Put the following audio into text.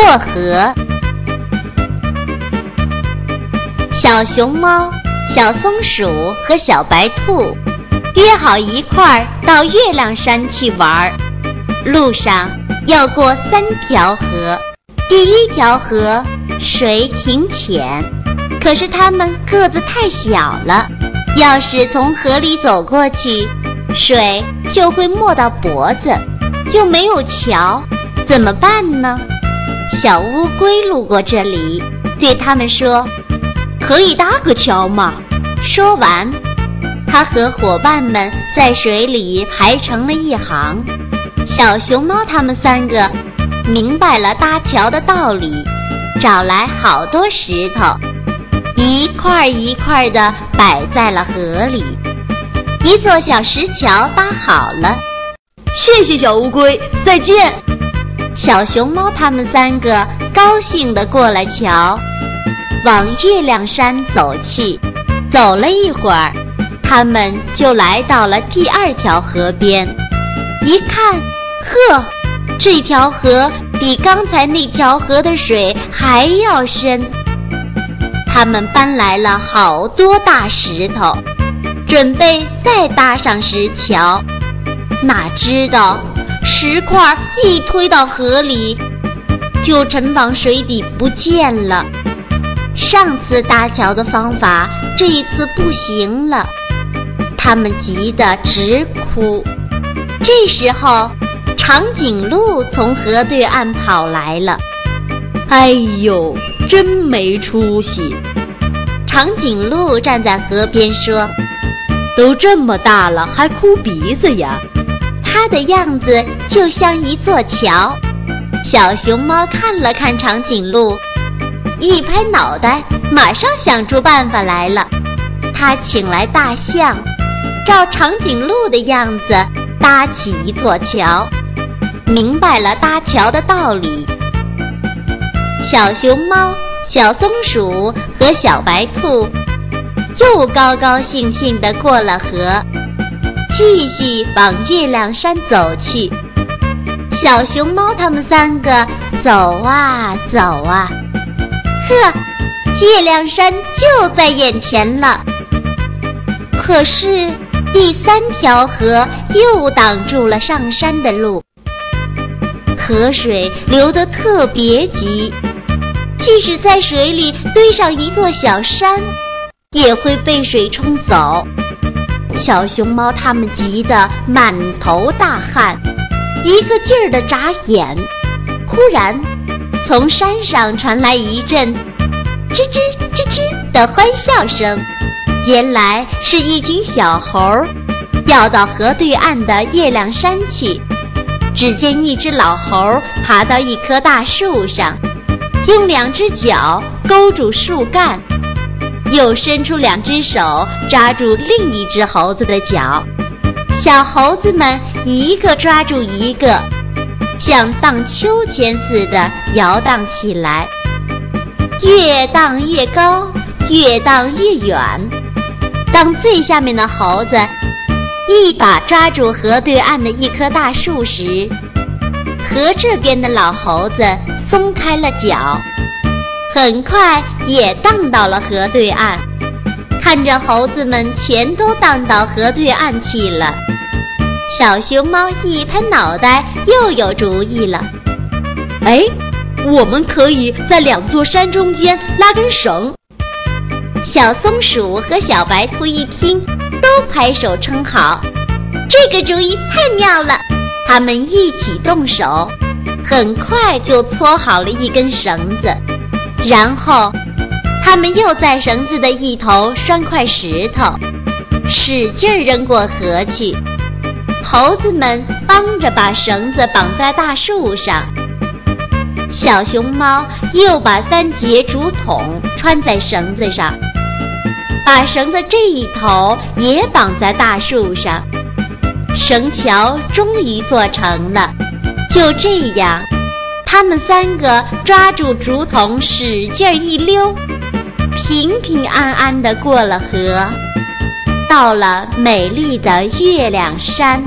过河。小熊猫、小松鼠和小白兔约好一块儿到月亮山去玩儿。路上要过三条河，第一条河水挺浅，可是它们个子太小了，要是从河里走过去，水就会没到脖子，又没有桥，怎么办呢？小乌龟路过这里，对他们说：“可以搭个桥吗。”说完，他和伙伴们在水里排成了一行。小熊猫他们三个明白了搭桥的道理，找来好多石头，一块一块的摆在了河里。一座小石桥搭好了。谢谢小乌龟，再见。小熊猫他们三个高兴地过了桥，往月亮山走去。走了一会儿，他们就来到了第二条河边。一看，呵，这条河比刚才那条河的水还要深。他们搬来了好多大石头，准备再搭上石桥，哪知道。石块一推到河里，就沉往水底不见了。上次搭桥的方法这一次不行了，他们急得直哭。这时候，长颈鹿从河对岸跑来了。哎呦，真没出息！长颈鹿站在河边说：“都这么大了，还哭鼻子呀？”它的样子就像一座桥。小熊猫看了看长颈鹿，一拍脑袋，马上想出办法来了。它请来大象，照长颈鹿的样子搭起一座桥，明白了搭桥的道理。小熊猫、小松鼠和小白兔又高高兴兴地过了河。继续往月亮山走去，小熊猫他们三个走啊走啊，呵，月亮山就在眼前了。可是第三条河又挡住了上山的路，河水流得特别急，即使在水里堆上一座小山，也会被水冲走。小熊猫它们急得满头大汗，一个劲儿地眨眼。忽然，从山上传来一阵吱吱吱吱的欢笑声，原来是一群小猴儿要到河对岸的月亮山去。只见一只老猴爬到一棵大树上，用两只脚勾住树干。又伸出两只手抓住另一只猴子的脚，小猴子们一个抓住一个，像荡秋千似的摇荡起来，越荡越高，越荡越远。当最下面的猴子一把抓住河对岸的一棵大树时，河这边的老猴子松开了脚。很快也荡到了河对岸，看着猴子们全都荡到河对岸去了，小熊猫一拍脑袋，又有主意了。哎，我们可以在两座山中间拉根绳。小松鼠和小白兔一听，都拍手称好，这个主意太妙了。他们一起动手，很快就搓好了一根绳子。然后，他们又在绳子的一头拴块石头，使劲扔过河去。猴子们帮着把绳子绑在大树上，小熊猫又把三节竹筒穿在绳子上，把绳子这一头也绑在大树上。绳桥终于做成了，就这样。他们三个抓住竹筒，使劲一溜，平平安安地过了河，到了美丽的月亮山。